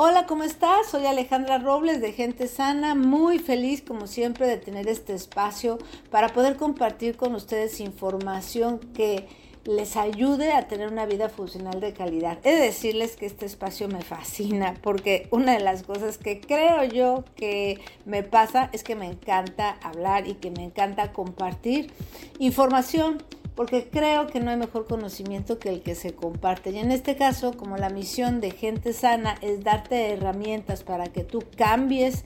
Hola, ¿cómo estás? Soy Alejandra Robles de Gente Sana, muy feliz como siempre de tener este espacio para poder compartir con ustedes información que les ayude a tener una vida funcional de calidad. He de decirles que este espacio me fascina porque una de las cosas que creo yo que me pasa es que me encanta hablar y que me encanta compartir información porque creo que no hay mejor conocimiento que el que se comparte. Y en este caso, como la misión de gente sana es darte herramientas para que tú cambies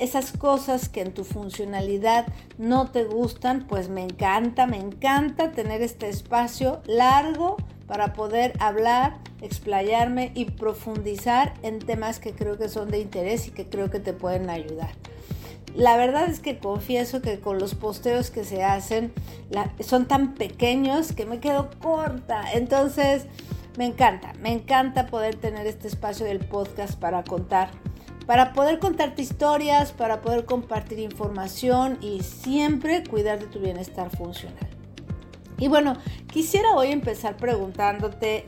esas cosas que en tu funcionalidad no te gustan, pues me encanta, me encanta tener este espacio largo para poder hablar, explayarme y profundizar en temas que creo que son de interés y que creo que te pueden ayudar. La verdad es que confieso que con los posteos que se hacen son tan pequeños que me quedo corta. Entonces, me encanta, me encanta poder tener este espacio del podcast para contar, para poder contarte historias, para poder compartir información y siempre cuidar de tu bienestar funcional. Y bueno, quisiera hoy empezar preguntándote,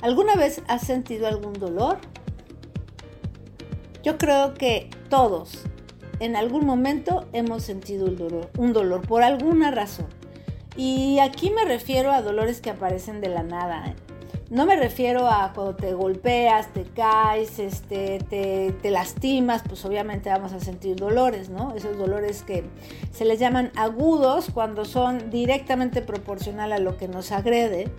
¿alguna vez has sentido algún dolor? Yo creo que todos, en algún momento hemos sentido dolor, un dolor por alguna razón. Y aquí me refiero a dolores que aparecen de la nada. No me refiero a cuando te golpeas, te caes, este, te, te, lastimas, pues obviamente vamos a sentir dolores, ¿no? Esos dolores que se les llaman agudos cuando son directamente proporcional a lo que nos agrede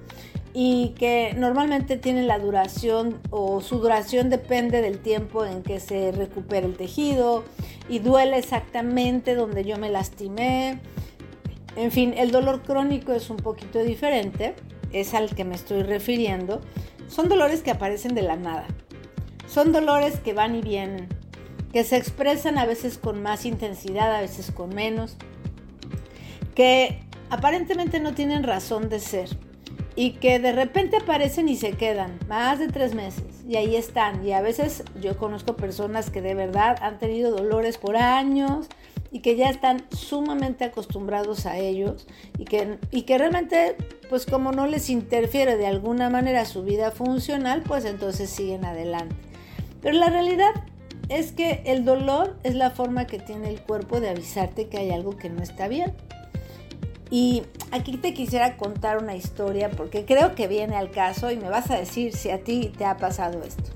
y que normalmente tienen la duración o su duración depende del tiempo en que se recupera el tejido y duele exactamente donde yo me lastimé. En fin, el dolor crónico es un poquito diferente, es al que me estoy refiriendo. Son dolores que aparecen de la nada. Son dolores que van y vienen, que se expresan a veces con más intensidad, a veces con menos, que aparentemente no tienen razón de ser y que de repente aparecen y se quedan más de tres meses y ahí están. Y a veces yo conozco personas que de verdad han tenido dolores por años y que ya están sumamente acostumbrados a ellos y que, y que realmente pues como no les interfiere de alguna manera su vida funcional pues entonces siguen adelante. Pero la realidad es que el dolor es la forma que tiene el cuerpo de avisarte que hay algo que no está bien. Y aquí te quisiera contar una historia porque creo que viene al caso y me vas a decir si a ti te ha pasado esto.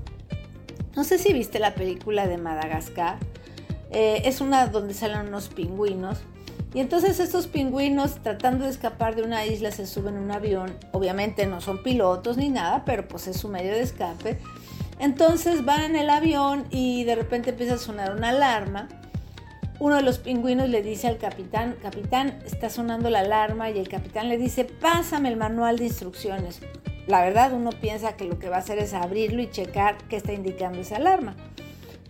No sé si viste la película de Madagascar. Eh, es una donde salen unos pingüinos. Y entonces estos pingüinos tratando de escapar de una isla se suben a un avión. Obviamente no son pilotos ni nada, pero pues es su medio de escape. Entonces van en el avión y de repente empieza a sonar una alarma uno de los pingüinos le dice al capitán, capitán, está sonando la alarma y el capitán le dice, pásame el manual de instrucciones. La verdad uno piensa que lo que va a hacer es abrirlo y checar qué está indicando esa alarma.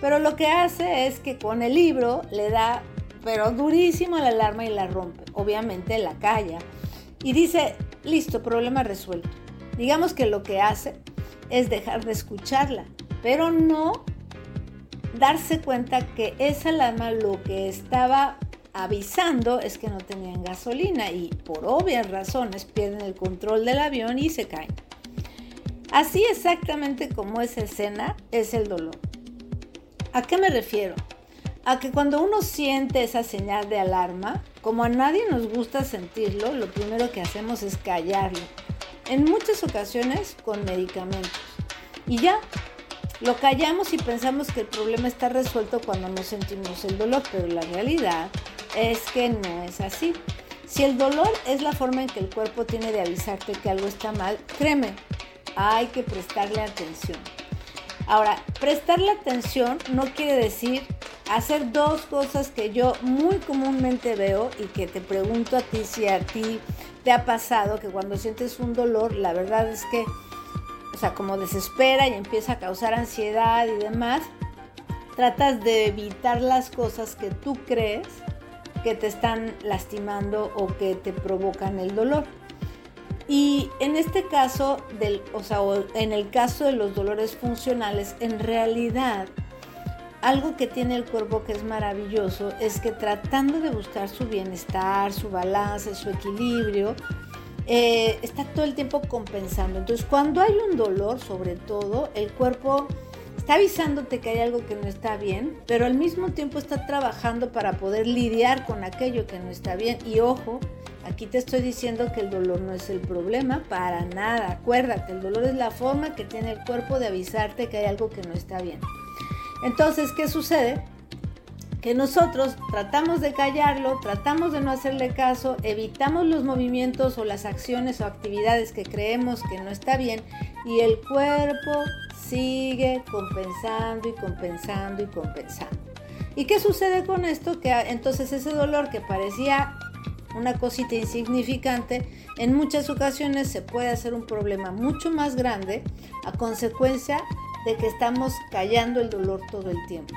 Pero lo que hace es que con el libro le da, pero durísimo la alarma y la rompe. Obviamente la calla. Y dice, listo, problema resuelto. Digamos que lo que hace es dejar de escucharla, pero no darse cuenta que esa alarma lo que estaba avisando es que no tenían gasolina y por obvias razones pierden el control del avión y se caen. Así exactamente como esa escena es el dolor. ¿A qué me refiero? A que cuando uno siente esa señal de alarma, como a nadie nos gusta sentirlo, lo primero que hacemos es callarlo. En muchas ocasiones con medicamentos. Y ya, lo callamos y pensamos que el problema está resuelto cuando no sentimos el dolor, pero la realidad es que no es así. Si el dolor es la forma en que el cuerpo tiene de avisarte que algo está mal, créeme, hay que prestarle atención. Ahora, prestarle atención no quiere decir hacer dos cosas que yo muy comúnmente veo y que te pregunto a ti si a ti te ha pasado que cuando sientes un dolor, la verdad es que o sea, como desespera y empieza a causar ansiedad y demás, tratas de evitar las cosas que tú crees que te están lastimando o que te provocan el dolor. Y en este caso, del, o sea, en el caso de los dolores funcionales, en realidad, algo que tiene el cuerpo que es maravilloso es que tratando de buscar su bienestar, su balance, su equilibrio, eh, está todo el tiempo compensando. Entonces, cuando hay un dolor, sobre todo, el cuerpo está avisándote que hay algo que no está bien, pero al mismo tiempo está trabajando para poder lidiar con aquello que no está bien. Y ojo, aquí te estoy diciendo que el dolor no es el problema para nada. Acuérdate, el dolor es la forma que tiene el cuerpo de avisarte que hay algo que no está bien. Entonces, ¿qué sucede? Que nosotros tratamos de callarlo, tratamos de no hacerle caso, evitamos los movimientos o las acciones o actividades que creemos que no está bien y el cuerpo sigue compensando y compensando y compensando. ¿Y qué sucede con esto? Que entonces ese dolor que parecía una cosita insignificante, en muchas ocasiones se puede hacer un problema mucho más grande a consecuencia de que estamos callando el dolor todo el tiempo.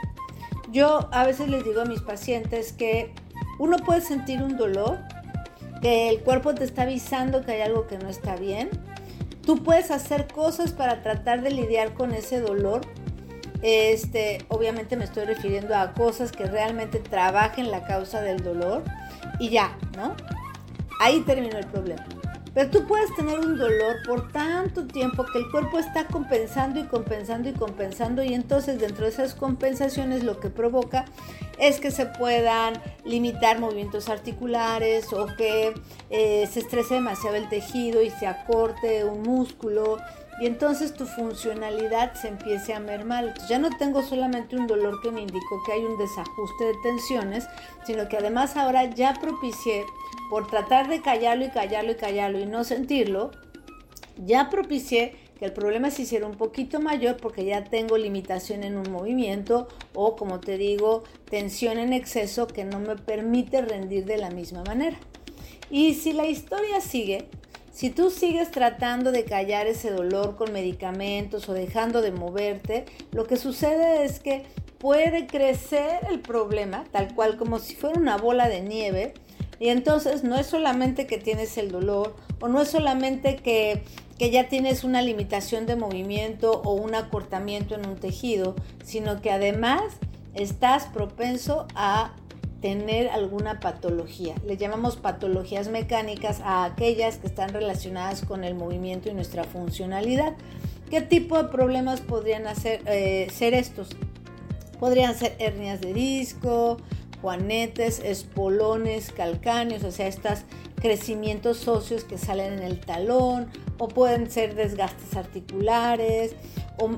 Yo a veces les digo a mis pacientes que uno puede sentir un dolor, que el cuerpo te está avisando que hay algo que no está bien. Tú puedes hacer cosas para tratar de lidiar con ese dolor. Este, obviamente me estoy refiriendo a cosas que realmente trabajen la causa del dolor y ya, ¿no? Ahí terminó el problema. Pero tú puedes tener un dolor por tanto tiempo que el cuerpo está compensando y compensando y compensando y entonces dentro de esas compensaciones lo que provoca es que se puedan limitar movimientos articulares o que eh, se estrese demasiado el tejido y se acorte un músculo y entonces tu funcionalidad se empiece a mermar. Entonces ya no tengo solamente un dolor que me indicó que hay un desajuste de tensiones, sino que además ahora ya propicié por tratar de callarlo y callarlo y callarlo y no sentirlo, ya propicié que el problema se hiciera un poquito mayor porque ya tengo limitación en un movimiento o, como te digo, tensión en exceso que no me permite rendir de la misma manera. Y si la historia sigue, si tú sigues tratando de callar ese dolor con medicamentos o dejando de moverte, lo que sucede es que puede crecer el problema, tal cual como si fuera una bola de nieve, y entonces no es solamente que tienes el dolor o no es solamente que, ya tienes una limitación de movimiento o un acortamiento en un tejido, sino que además estás propenso a tener alguna patología. Le llamamos patologías mecánicas a aquellas que están relacionadas con el movimiento y nuestra funcionalidad. ¿Qué tipo de problemas podrían hacer, eh, ser estos? Podrían ser hernias de disco, juanetes, espolones, calcáneos, o sea, estos crecimientos óseos que salen en el talón, o pueden ser desgastes articulares,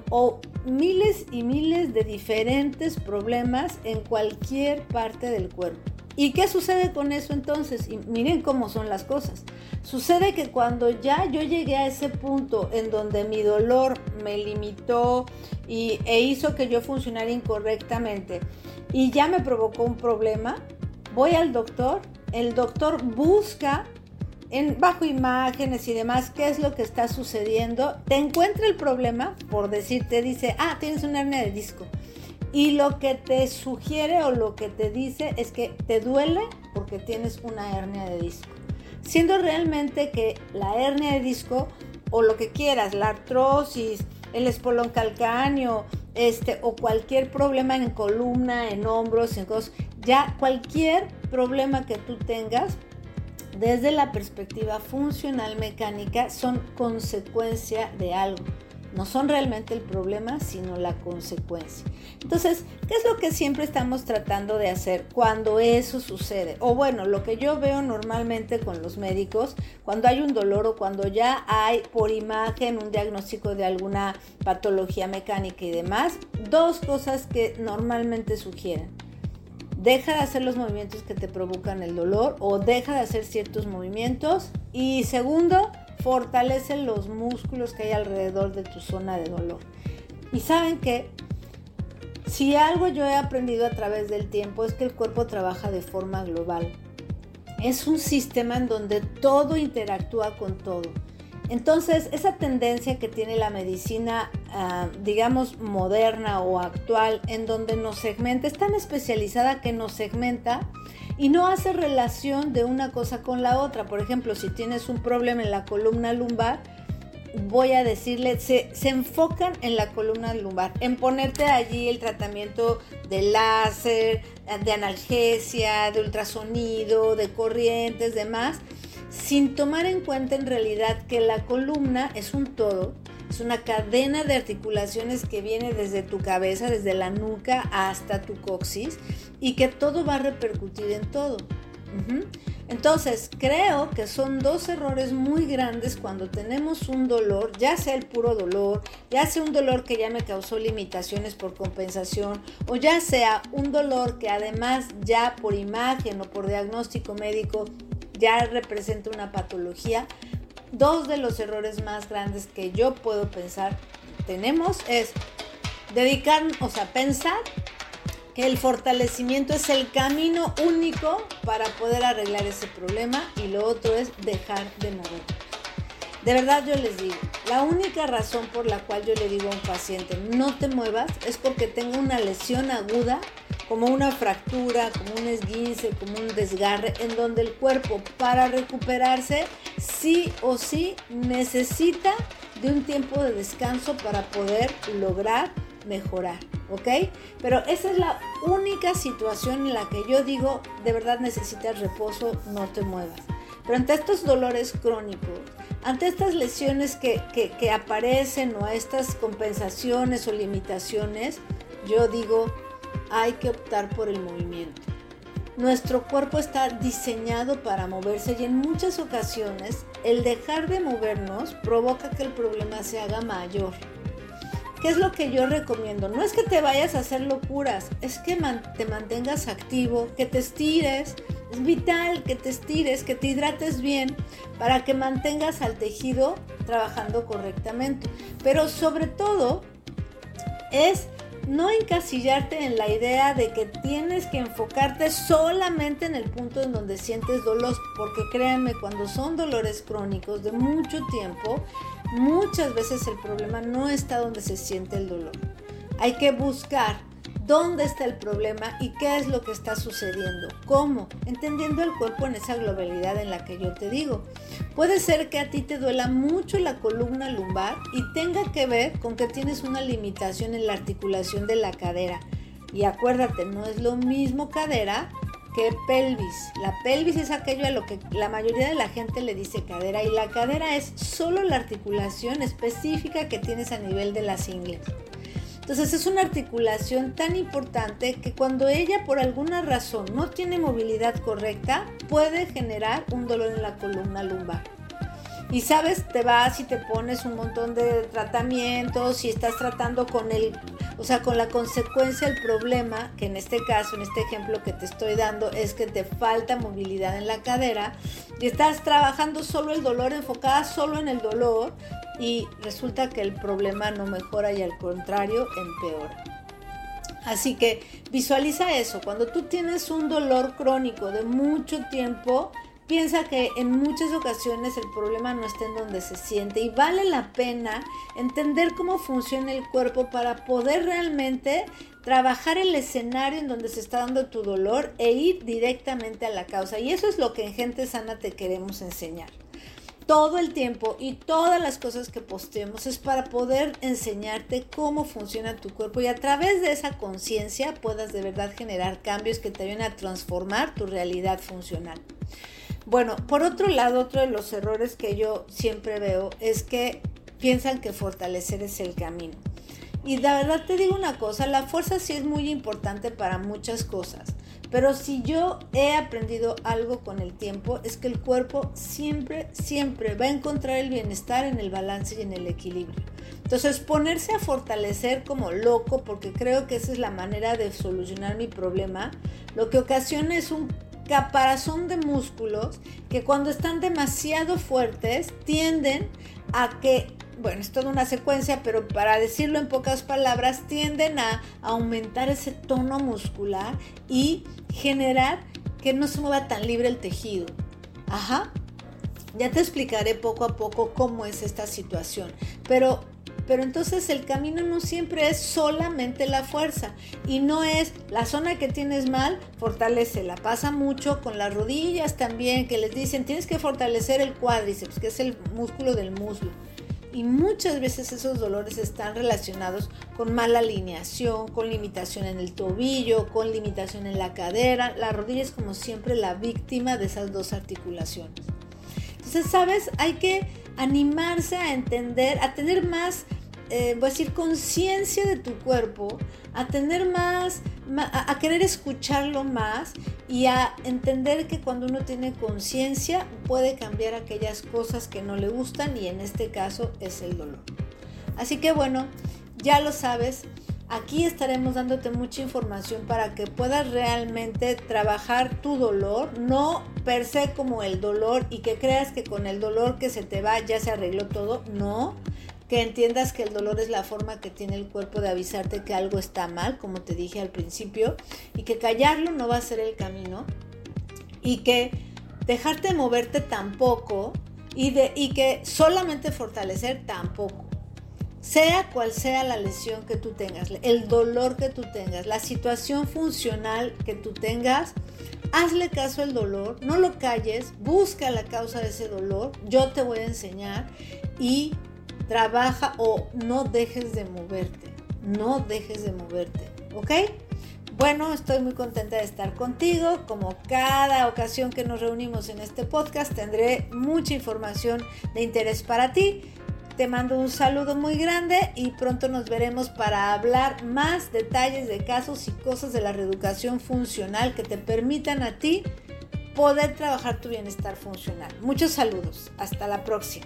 o, miles y miles de diferentes problemas en cualquier parte del cuerpo. ¿Y qué sucede con eso entonces? Y miren cómo son las cosas. Sucede que cuando ya yo llegué a ese punto en donde mi dolor me limitó y, e hizo que yo funcionara incorrectamente, y ya me provocó un problema, voy al doctor, el doctor busca en bajo imágenes y demás qué es lo que está sucediendo, te encuentra el problema, por decirte, dice, ah, tienes una hernia de disco. Y lo que te sugiere o lo que te dice es que te duele porque tienes una hernia de disco. Siendo realmente que la hernia de disco o lo que quieras, la artrosis, el espolón calcáneo, este, o cualquier problema en columna, en hombros, en cosas, ya cualquier problema que tú tengas, desde la perspectiva funcional mecánica, son consecuencia de algo no son realmente el problema, sino la consecuencia. Entonces, ¿qué es lo que siempre estamos tratando de hacer cuando eso sucede? O bueno, lo que yo veo normalmente con los médicos, cuando hay un dolor o cuando ya hay por imagen un diagnóstico de alguna patología mecánica y demás, dos cosas que normalmente sugieren. Deja de hacer los movimientos que te provocan el dolor o deja de hacer ciertos movimientos. Y segundo, fortalece los músculos que hay alrededor de tu zona de dolor. Y saben que si algo yo he aprendido a través del tiempo es que el cuerpo trabaja de forma global. Es un sistema en donde todo interactúa con todo. Entonces, esa tendencia que tiene la medicina, ah, digamos, moderna o actual, en donde nos segmenta, es tan especializada que nos segmenta y no hace relación de una cosa con la otra. Por ejemplo, si tienes un problema en la columna lumbar, voy a decirle, se, se, enfocan en la columna lumbar, en ponerte allí el tratamiento de láser, de analgesia, de ultrasonido, de corrientes, demás, sin tomar en cuenta en realidad que la columna es un todo Es una cadena de articulaciones que viene desde tu cabeza, desde la nuca hasta tu coxis y que todo va a repercutir en todo. Entonces, creo que son dos errores muy grandes cuando tenemos un dolor, ya sea el puro dolor, ya sea un dolor que ya me causó limitaciones por compensación, o ya sea un dolor que además ya por imagen o por diagnóstico médico ya representa una patología. Dos de los errores más grandes que yo puedo pensar tenemos es dedicar, o sea, pensar que el fortalecimiento es el camino único para poder arreglar ese problema y lo otro es dejar de mover. De verdad yo les digo, la única razón por la cual yo le digo a un paciente no te muevas es porque tengo una lesión aguda, como una fractura, como un esguince, como un desgarre, en donde el cuerpo para recuperarse sí o sí necesita de un tiempo de descanso para poder lograr mejorar, ¿ok? Pero esa es la única situación en la que yo digo, de verdad necesitas reposo, no te muevas. Pero ante estos dolores crónicos, ante estas lesiones que, que aparecen o estas compensaciones o limitaciones, yo digo, hay que optar por el movimiento. Nuestro cuerpo está diseñado para moverse y en muchas ocasiones el dejar de movernos provoca que el problema se haga mayor. ¿Qué es lo que yo recomiendo? No es que te vayas a hacer locuras, es que te mantengas activo, que te estires. Es vital que te estires, que te hidrates bien para que mantengas al tejido trabajando correctamente. Pero sobre todo es no encasillarte en la idea de que tienes que enfocarte solamente en el punto en donde sientes dolor, porque créanme, cuando son dolores crónicos de mucho tiempo, muchas veces el problema no está donde se siente el dolor. Hay que buscar dónde está el problema y qué es lo que está sucediendo. ¿Cómo? Entendiendo el cuerpo en esa globalidad en la que yo te digo. Puede ser que a ti te duela mucho la columna lumbar y tenga que ver con que tienes una limitación en la articulación de la cadera. Y acuérdate, no es lo mismo cadera que pelvis. La pelvis es aquello a lo que la mayoría de la gente le dice cadera y la cadera es solo la articulación específica que tienes a nivel de las ingles. Entonces es una articulación tan importante que cuando ella por alguna razón no tiene movilidad correcta, puede generar un dolor en la columna lumbar. Y sabes, te vas y te pones un montón de tratamientos y estás tratando con el, o sea, con la consecuencia del problema, que en este caso, en este ejemplo que te estoy dando, es que te falta movilidad en la cadera y estás trabajando solo el dolor, enfocada solo en el dolor y resulta que el problema no mejora y al contrario empeora. Así que visualiza eso, cuando tú tienes un dolor crónico de mucho tiempo, piensa que en muchas ocasiones el problema no está en donde se siente y vale la pena entender cómo funciona el cuerpo para poder realmente trabajar el escenario en donde se está dando tu dolor e ir directamente a la causa. Y eso es lo que en Gente Sana te queremos enseñar. Todo el tiempo y todas las cosas que posteemos es para poder enseñarte cómo funciona tu cuerpo y a través de esa conciencia puedas de verdad generar cambios que te ayuden a transformar tu realidad funcional. Bueno, por otro lado, otro de los errores que yo siempre veo es que piensan que fortalecer es el camino. Y la verdad te digo una cosa, la fuerza sí es muy importante para muchas cosas, pero si yo he aprendido algo con el tiempo es que el cuerpo siempre, siempre va a encontrar el bienestar en el balance y en el equilibrio. Entonces ponerse a fortalecer como loco, porque creo que esa es la manera de solucionar mi problema, lo que ocasiona es un caparazón de músculos que cuando están demasiado fuertes tienden a que, bueno, es toda una secuencia, pero para decirlo en pocas palabras, tienden a aumentar ese tono muscular y generar que no se mueva tan libre el tejido. Ajá. Ya te explicaré poco a poco cómo es esta situación, pero pero entonces el camino no siempre es solamente la fuerza y no es la zona que tienes mal, la Pasa mucho con las rodillas también, que les dicen tienes que fortalecer el cuádriceps, que es el músculo del muslo. Y muchas veces esos dolores están relacionados con mala alineación, con limitación en el tobillo, con limitación en la cadera. La rodilla es como siempre la víctima de esas dos articulaciones. Entonces, ¿sabes? Hay que animarse a entender, a tener más eh, voy a decir, conciencia de tu cuerpo, a tener más, a, querer escucharlo más y a entender que cuando uno tiene conciencia puede cambiar aquellas cosas que no le gustan y en este caso es el dolor. Así que bueno, ya lo sabes, aquí estaremos dándote mucha información para que puedas realmente trabajar tu dolor, no per se como el dolor y que creas que con el dolor que se te va ya se arregló todo, no que entiendas que el dolor es la forma que tiene el cuerpo de avisarte que algo está mal, como te dije al principio, y que callarlo no va a ser el camino, y que dejarte moverte tampoco, y, y que solamente fortalecer tampoco. Sea cual sea la lesión que tú tengas, el dolor que tú tengas, la situación funcional que tú tengas, hazle caso al dolor, no lo calles, busca la causa de ese dolor, yo te voy a enseñar y trabaja o no dejes de moverte, no dejes de moverte, ¿ok? Bueno, estoy muy contenta de estar contigo. Como cada ocasión que nos reunimos en este podcast, tendré mucha información de interés para ti. Te mando un saludo muy grande y pronto nos veremos para hablar más detalles de casos y cosas de la reeducación funcional que te permitan a ti poder trabajar tu bienestar funcional. Muchos saludos. Hasta la próxima.